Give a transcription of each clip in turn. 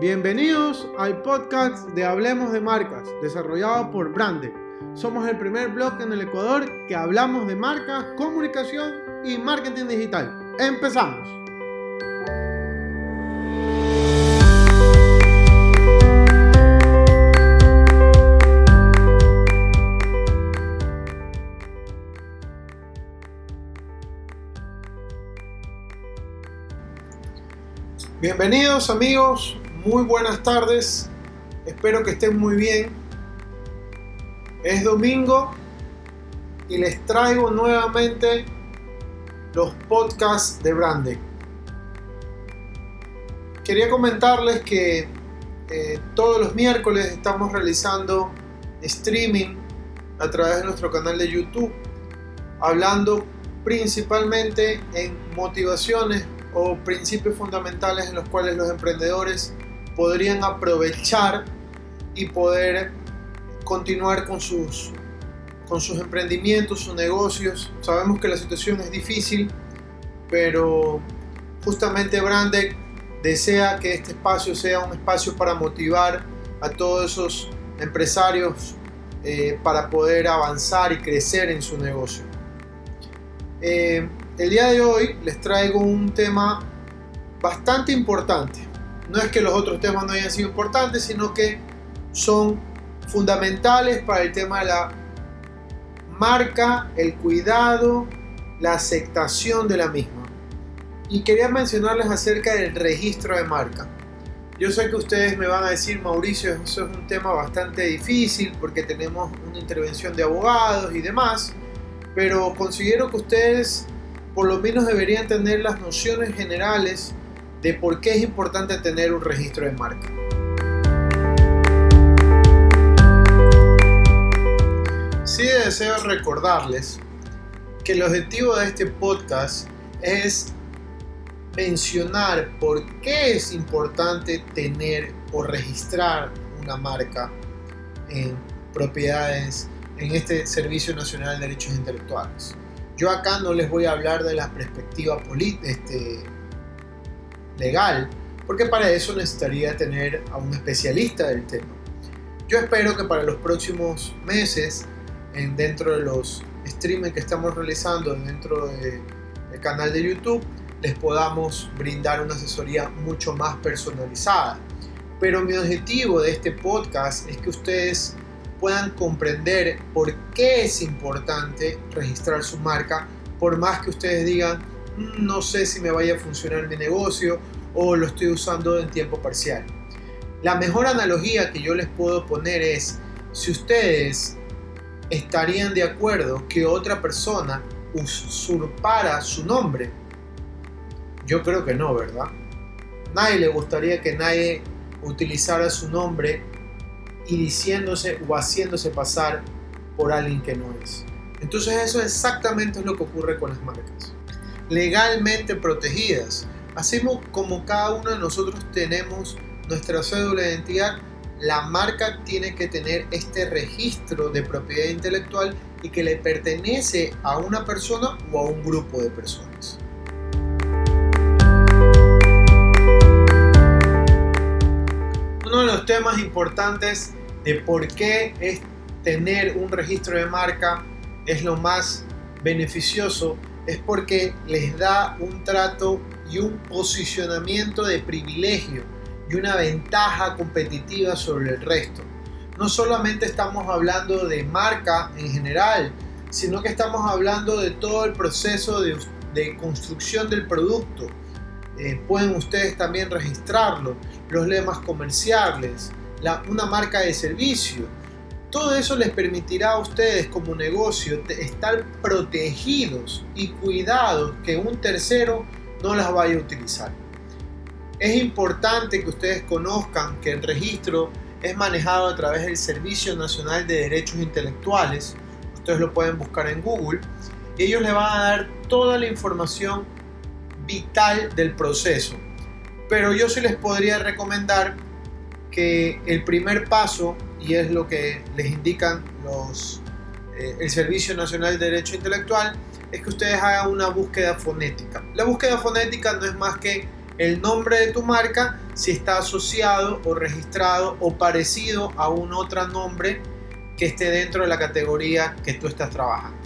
Bienvenidos al podcast de Hablemos de Marcas, desarrollado por Brande. Somos el primer blog en el Ecuador que hablamos de marcas, comunicación y marketing digital. Empezamos. Bienvenidos amigos, muy buenas tardes, espero que estén muy bien. Es domingo y les traigo nuevamente los podcasts de Brande. Quería comentarles que eh, todos los miércoles estamos realizando streaming a través de nuestro canal de YouTube, hablando principalmente en motivaciones o principios fundamentales en los cuales los emprendedores podrían aprovechar y poder continuar con sus, con sus emprendimientos, sus negocios. Sabemos que la situación es difícil, pero justamente Brandec desea que este espacio sea un espacio para motivar a todos esos empresarios eh, para poder avanzar y crecer en su negocio. Eh, el día de hoy les traigo un tema bastante importante. No es que los otros temas no hayan sido importantes, sino que son fundamentales para el tema de la marca, el cuidado, la aceptación de la misma. Y quería mencionarles acerca del registro de marca. Yo sé que ustedes me van a decir, Mauricio, eso es un tema bastante difícil porque tenemos una intervención de abogados y demás, pero considero que ustedes por lo menos deberían tener las nociones generales de por qué es importante tener un registro de marca. Sí deseo recordarles que el objetivo de este podcast es mencionar por qué es importante tener o registrar una marca en propiedades en este Servicio Nacional de Derechos Intelectuales. Yo acá no les voy a hablar de la perspectiva este, legal, porque para eso necesitaría tener a un especialista del tema. Yo espero que para los próximos meses, en, dentro de los streaming que estamos realizando dentro del canal de YouTube, les podamos brindar una asesoría mucho más personalizada. Pero mi objetivo de este podcast es que ustedes puedan comprender por qué es importante registrar su marca, por más que ustedes digan, no sé si me vaya a funcionar mi negocio o lo estoy usando en tiempo parcial. La mejor analogía que yo les puedo poner es, si ustedes estarían de acuerdo que otra persona usurpara su nombre, yo creo que no, ¿verdad? Nadie le gustaría que nadie utilizara su nombre y diciéndose o haciéndose pasar por alguien que no es. Entonces eso exactamente es lo que ocurre con las marcas. Legalmente protegidas. Así como cada uno de nosotros tenemos nuestra cédula de identidad, la marca tiene que tener este registro de propiedad intelectual y que le pertenece a una persona o a un grupo de personas. Uno de los temas importantes de por qué es tener un registro de marca es lo más beneficioso es porque les da un trato y un posicionamiento de privilegio y una ventaja competitiva sobre el resto. No solamente estamos hablando de marca en general, sino que estamos hablando de todo el proceso de, construcción del producto. Eh, pueden ustedes también registrarlo, los lemas comerciales, una marca de servicio. Todo eso les permitirá a ustedes como negocio estar protegidos y cuidados que un tercero no las vaya a utilizar. Es importante que ustedes conozcan que el registro es manejado a través del Servicio Nacional de Derechos Intelectuales. Ustedes lo pueden buscar en Google. Y ellos le van a dar toda la información vital del proceso. Pero yo sí les podría recomendar que el primer paso, y es lo que les indican los, eh, el Servicio Nacional de Derecho Intelectual, es que ustedes hagan una búsqueda fonética. La búsqueda fonética no es más que el nombre de tu marca si está asociado o registrado o parecido a un otro nombre que esté dentro de la categoría que tú estás trabajando.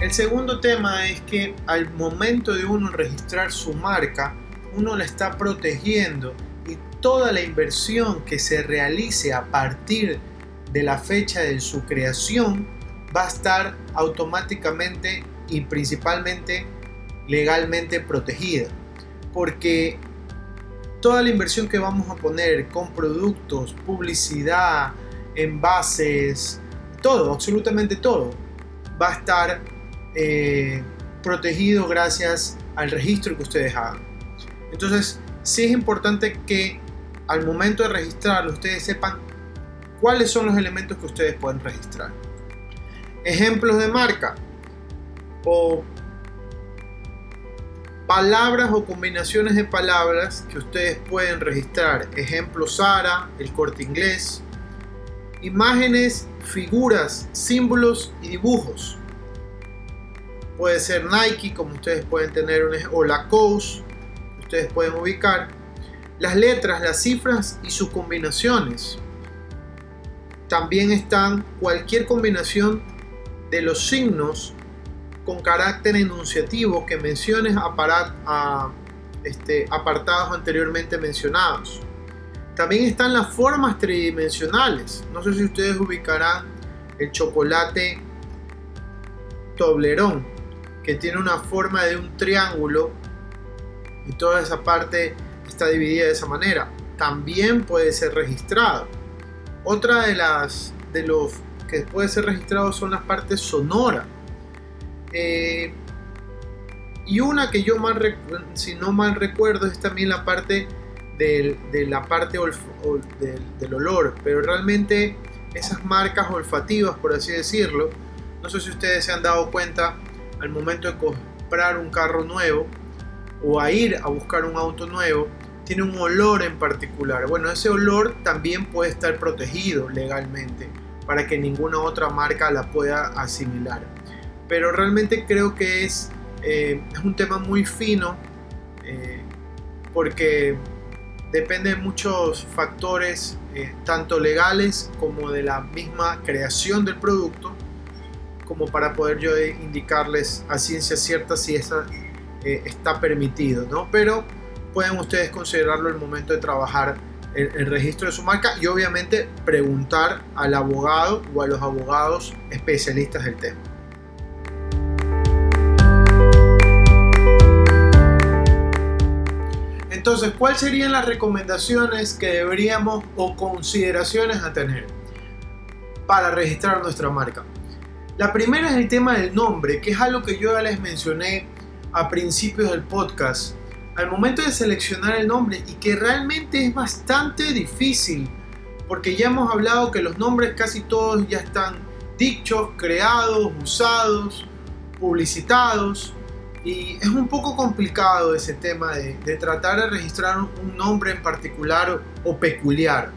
El segundo tema es que al momento de uno registrar su marca, uno la está protegiendo y toda la inversión que se realice a partir de la fecha de su creación va a estar automáticamente y principalmente legalmente protegida. Porque toda la inversión que vamos a poner con productos, publicidad, envases, todo, absolutamente todo, va a estar eh, protegido gracias al registro que ustedes hagan. Entonces, sí es importante que al momento de registrarlo ustedes sepan cuáles son los elementos que ustedes pueden registrar. Ejemplos de marca o palabras o combinaciones de palabras que ustedes pueden registrar. Ejemplo Sara, el corte inglés. Imágenes, figuras, símbolos y dibujos. Puede ser Nike, como ustedes pueden tener, o la Coast, ustedes pueden ubicar. Las letras, las cifras y sus combinaciones. También están cualquier combinación de los signos con carácter enunciativo que menciones este, apartados anteriormente mencionados. También están las formas tridimensionales. No sé si ustedes ubicarán el chocolate Toblerón, que tiene una forma de un triángulo y toda esa parte está dividida de esa manera. También puede ser registrado. Otra de las de los que puede ser registrado son las partes sonoras. Eh, y una que yo mal si no mal recuerdo es también la parte del, de la parte del, olor, pero realmente esas marcas olfativas, por así decirlo, no sé si ustedes se han dado cuenta al momento de comprar un carro nuevo o a ir a buscar un auto nuevo, tiene un olor en particular. Bueno, ese olor también puede estar protegido legalmente para que ninguna otra marca la pueda asimilar. Pero realmente creo que es, eh, es un tema muy fino eh, porque depende de muchos factores, eh, tanto legales como de la misma creación del producto, como para poder yo indicarles a ciencia cierta si esa está permitido, ¿no? Pero pueden ustedes considerarlo el momento de trabajar el, registro de su marca y obviamente preguntar al abogado o a los abogados especialistas del tema. Entonces, ¿cuáles serían las recomendaciones que deberíamos o consideraciones a tener para registrar nuestra marca? La primera es el tema del nombre, que es algo que yo ya les mencioné a principios del podcast al momento de seleccionar el nombre y que realmente es bastante difícil porque ya hemos hablado que los nombres casi todos ya están dichos, creados, usados, publicitados y es un poco complicado ese tema de, tratar de registrar un nombre en particular o peculiar.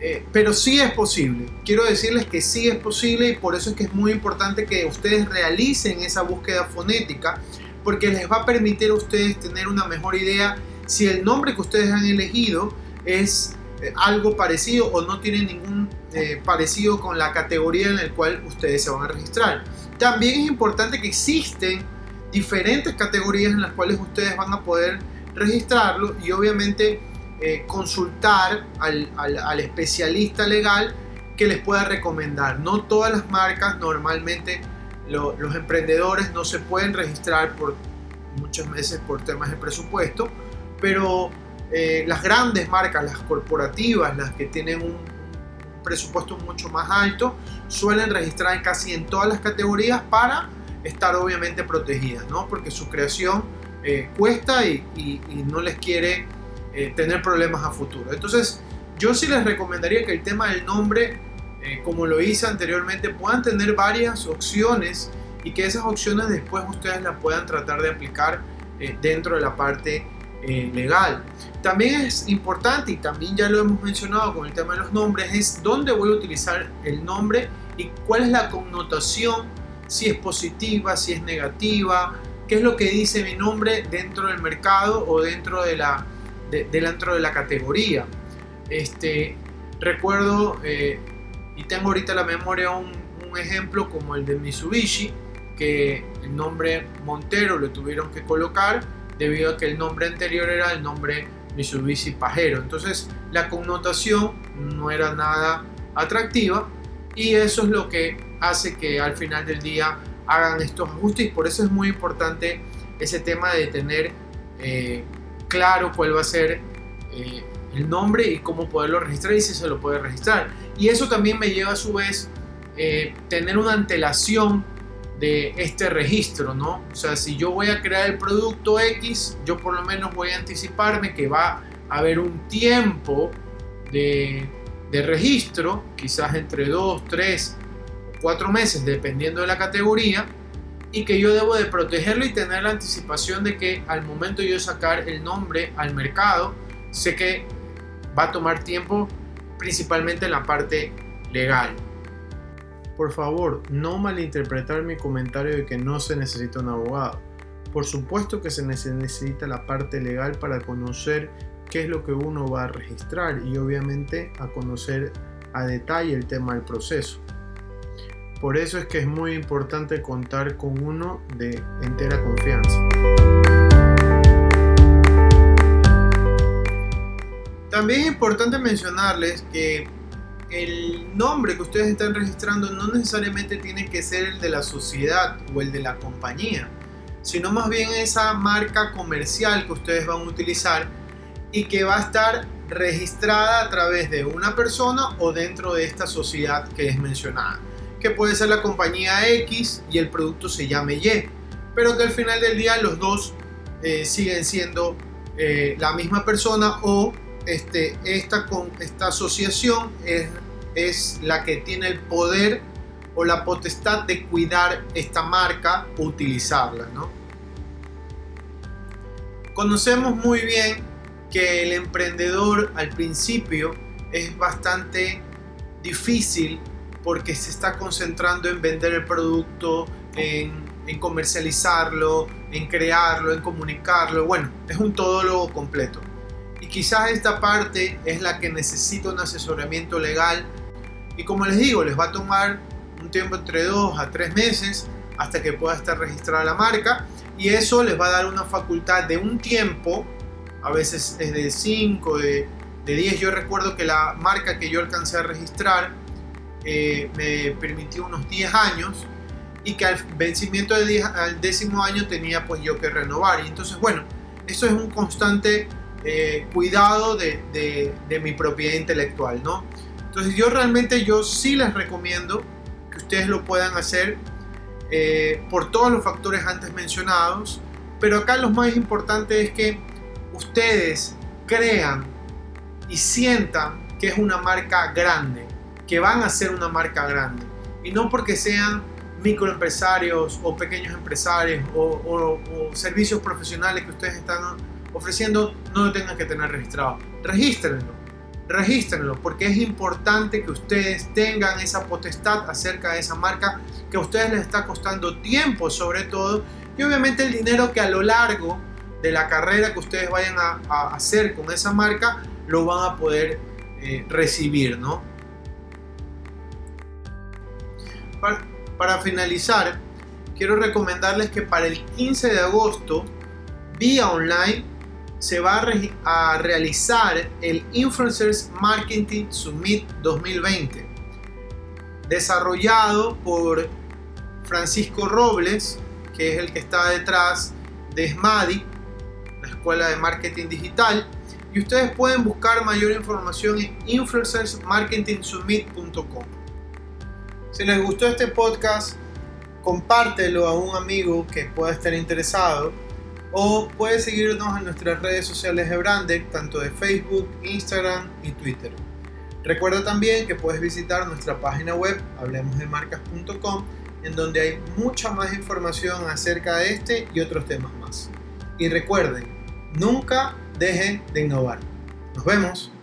Eh, pero sí es posible. Quiero decirles que sí es posible y por eso es que es muy importante que ustedes realicen esa búsqueda fonética porque les va a permitir a ustedes tener una mejor idea si el nombre que ustedes han elegido es eh, algo parecido o no tiene ningún eh, parecido con la categoría en la cual ustedes se van a registrar. También es importante que existen diferentes categorías en las cuales ustedes van a poder registrarlo y obviamente eh, consultar al, al especialista legal que les pueda recomendar. No todas las marcas normalmente los emprendedores no se pueden registrar por muchas veces por temas de presupuesto, pero eh, las grandes marcas, las corporativas, las que tienen un, presupuesto mucho más alto, suelen registrar casi en todas las categorías para estar obviamente protegidas, ¿no? porque su creación eh, cuesta y, no les quiere eh, tener problemas a futuro. Entonces, yo sí les recomendaría que el tema del nombre eh, como lo hice anteriormente, puedan tener varias opciones y que esas opciones después ustedes las puedan tratar de aplicar eh, dentro de la parte eh, legal. También es importante, y también ya lo hemos mencionado con el tema de los nombres, es dónde voy a utilizar el nombre y cuál es la connotación si es positiva, si es negativa, qué es lo que dice mi nombre dentro del mercado o dentro de la, dentro de la categoría. Este, recuerdo y tengo ahorita la memoria un, un ejemplo como el de Mitsubishi, que el nombre Montero lo tuvieron que colocar debido a que el nombre anterior era el nombre Mitsubishi Pajero. Entonces la connotación no era nada atractiva y eso es lo que hace que al final del día hagan estos ajustes y por eso es muy importante ese tema de tener eh, claro cuál va a ser eh, el nombre y cómo poderlo registrar y si se lo puede registrar. Y eso también me lleva a su vez eh, tener una antelación de este registro, ¿no? O sea, si yo voy a crear el producto X, yo por lo menos voy a anticiparme que va a haber un tiempo de, registro, quizás entre 2, 3, 4 meses, dependiendo de la categoría, y que yo debo de protegerlo y tener la anticipación de que al momento de sacar el nombre al mercado, sé que va a tomar tiempo principalmente en la parte legal. Por favor, no malinterpretar mi comentario de que no se necesita un abogado. Por supuesto que se necesita la parte legal para conocer qué es lo que uno va a registrar y obviamente a conocer a detalle el tema del proceso. Por eso es que es muy importante contar con uno de entera confianza. También es importante mencionarles que el nombre que ustedes están registrando no necesariamente tiene que ser el de la sociedad o el de la compañía, sino más bien esa marca comercial que ustedes van a utilizar y que va a estar registrada a través de una persona o dentro de esta sociedad que es mencionada, que puede ser la compañía X y el producto se llame Y, pero que al final del día los dos eh, siguen siendo eh, la misma persona o este, esta, esta asociación es es la que tiene el poder o la potestad de cuidar esta marca utilizarla. ¿no? Conocemos muy bien que el emprendedor al principio es bastante difícil porque se está concentrando en vender el producto, en, en comercializarlo, en crearlo, en comunicarlo. Bueno, es un todólogo completo. Y quizás esta parte es la que necesita un asesoramiento legal y como les digo, les va a tomar un tiempo entre 2 a 3 meses hasta que pueda estar registrada la marca y eso les va a dar una facultad de un tiempo, a veces es de 5, de, 10. Yo recuerdo que la marca que yo alcancé a registrar eh, me permitió unos 10 años y que al vencimiento del décimo año tenía pues yo que renovar. Y entonces, bueno, eso es un constante eh, cuidado de, mi propiedad intelectual, ¿no? Entonces yo realmente yo sí les recomiendo que ustedes lo puedan hacer eh, por todos los factores antes mencionados, pero acá lo más importante es que ustedes crean y sientan que es una marca grande, que van a ser una marca grande, y no porque sean microempresarios o pequeños empresarios o servicios profesionales que ustedes están ofreciendo, no lo tengan que tener registrado. Regístrenlo regístrenlo porque es importante que ustedes tengan esa potestad acerca de esa marca que a ustedes les está costando tiempo sobre todo y obviamente el dinero que a lo largo de la carrera que ustedes vayan a, hacer con esa marca lo van a poder eh, recibir ¿no? Para, para finalizar quiero recomendarles que para el 15 de agosto vía online se va a, realizar el Influencers Marketing Summit 2020, desarrollado por Francisco Robles, que es el que está detrás de SMADI, la Escuela de Marketing Digital, y ustedes pueden buscar mayor información en influencersmarketingsummit.com. Si les gustó este podcast, compártelo a un amigo que pueda estar interesado o puedes seguirnos en nuestras redes sociales de Brandec, tanto de Facebook, Instagram y Twitter. Recuerda también que puedes visitar nuestra página web hablemosdemarcas.com en donde hay mucha más información acerca de este y otros temas más. Y recuerden, nunca dejen de innovar. Nos vemos.